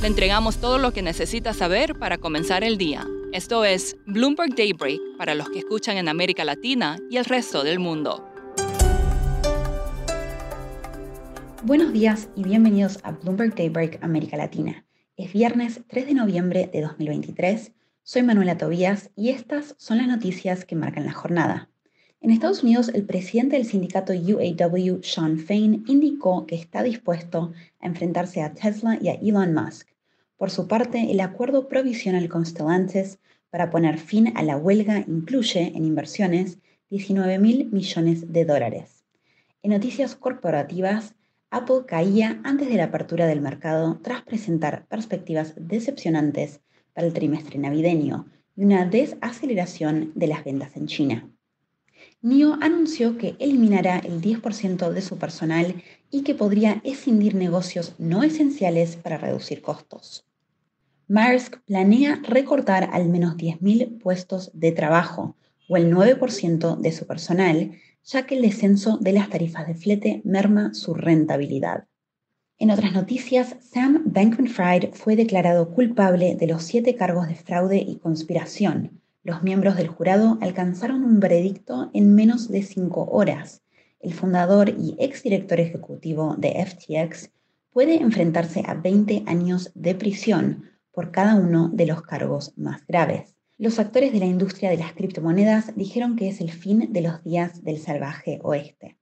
Le entregamos todo lo que necesita saber para comenzar el día. Esto es Bloomberg Daybreak para los que escuchan en América Latina y el resto del mundo. Buenos días y bienvenidos a Bloomberg Daybreak América Latina. Es viernes 3 de noviembre de 2023. Soy Manuela Tobías y estas son las noticias que marcan la jornada. En Estados Unidos, el presidente del sindicato UAW, Sean Fain, indicó que está dispuesto a enfrentarse a Tesla y a Elon Musk. Por su parte, el acuerdo provisional con Stellantis para poner fin a la huelga incluye en inversiones 19 mil millones de dólares. En noticias corporativas, Apple caía antes de la apertura del mercado tras presentar perspectivas decepcionantes para el trimestre navideño y una desaceleración de las ventas en China. NIO anunció que eliminará el 10% de su personal y que podría escindir negocios no esenciales para reducir costos. Maersk planea recortar al menos 10.000 puestos de trabajo o el 9% de su personal, ya que el descenso de las tarifas de flete merma su rentabilidad. En otras noticias, Sam Bankman-Fried fue declarado culpable de los siete cargos de fraude y conspiración, los miembros del jurado alcanzaron un veredicto en menos de cinco horas. El fundador y exdirector ejecutivo de FTX puede enfrentarse a 20 años de prisión por cada uno de los cargos más graves. Los actores de la industria de las criptomonedas dijeron que es el fin de los días del salvaje oeste.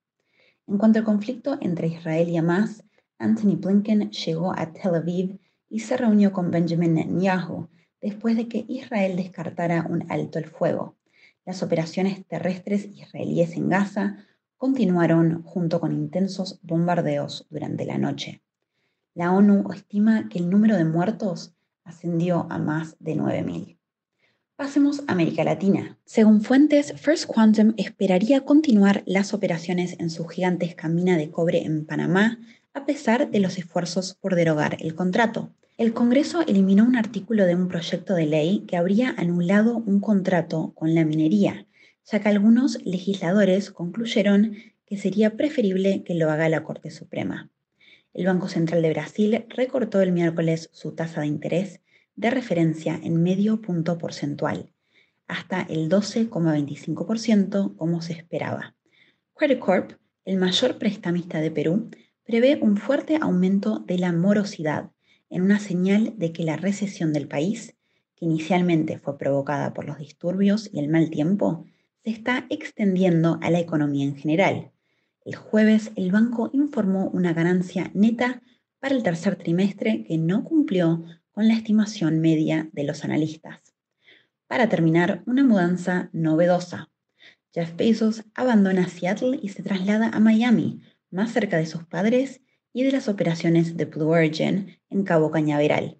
En cuanto al conflicto entre Israel y Hamas, Anthony Blinken llegó a Tel Aviv y se reunió con Benjamin Netanyahu, después de que Israel descartara un alto el fuego. Las operaciones terrestres israelíes en Gaza continuaron junto con intensos bombardeos durante la noche. La ONU estima que el número de muertos ascendió a más de 9.000. Pasemos a América Latina. Según fuentes, First Quantum esperaría continuar las operaciones en su gigantesca mina de cobre en Panamá a pesar de los esfuerzos por derogar el contrato el Congreso eliminó un artículo de un proyecto de ley que habría anulado un contrato con la minería, ya que algunos legisladores concluyeron que sería preferible que lo haga la Corte Suprema. El Banco Central de Brasil recortó el miércoles su tasa de interés de referencia en medio punto porcentual, hasta el 12,25% como se esperaba. Credit Corp, el mayor prestamista de Perú, prevé un fuerte aumento de la morosidad en una señal de que la recesión del país, que inicialmente fue provocada por los disturbios y el mal tiempo, se está extendiendo a la economía en general. El jueves el banco informó una ganancia neta para el tercer trimestre que no cumplió con la estimación media de los analistas. Para terminar, una mudanza novedosa. Jeff Bezos abandona Seattle y se traslada a Miami, más cerca de sus padres y de las operaciones de Blue Origin en Cabo Cañaveral.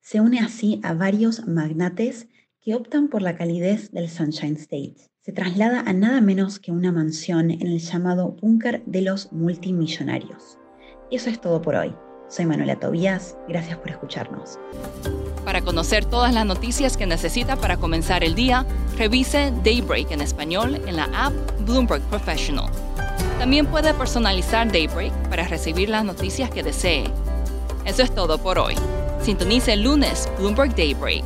Se une así a varios magnates que optan por la calidez del Sunshine State. Se traslada a nada menos que una mansión en el llamado búnker de los multimillonarios. Eso es todo por hoy. Soy Manuela Tobías, gracias por escucharnos. Para conocer todas las noticias que necesita para comenzar el día, revise Daybreak en español en la app Bloomberg Professional. También puede personalizar Daybreak para recibir las noticias que desee. Eso es todo por hoy. Sintonice el lunes Bloomberg Daybreak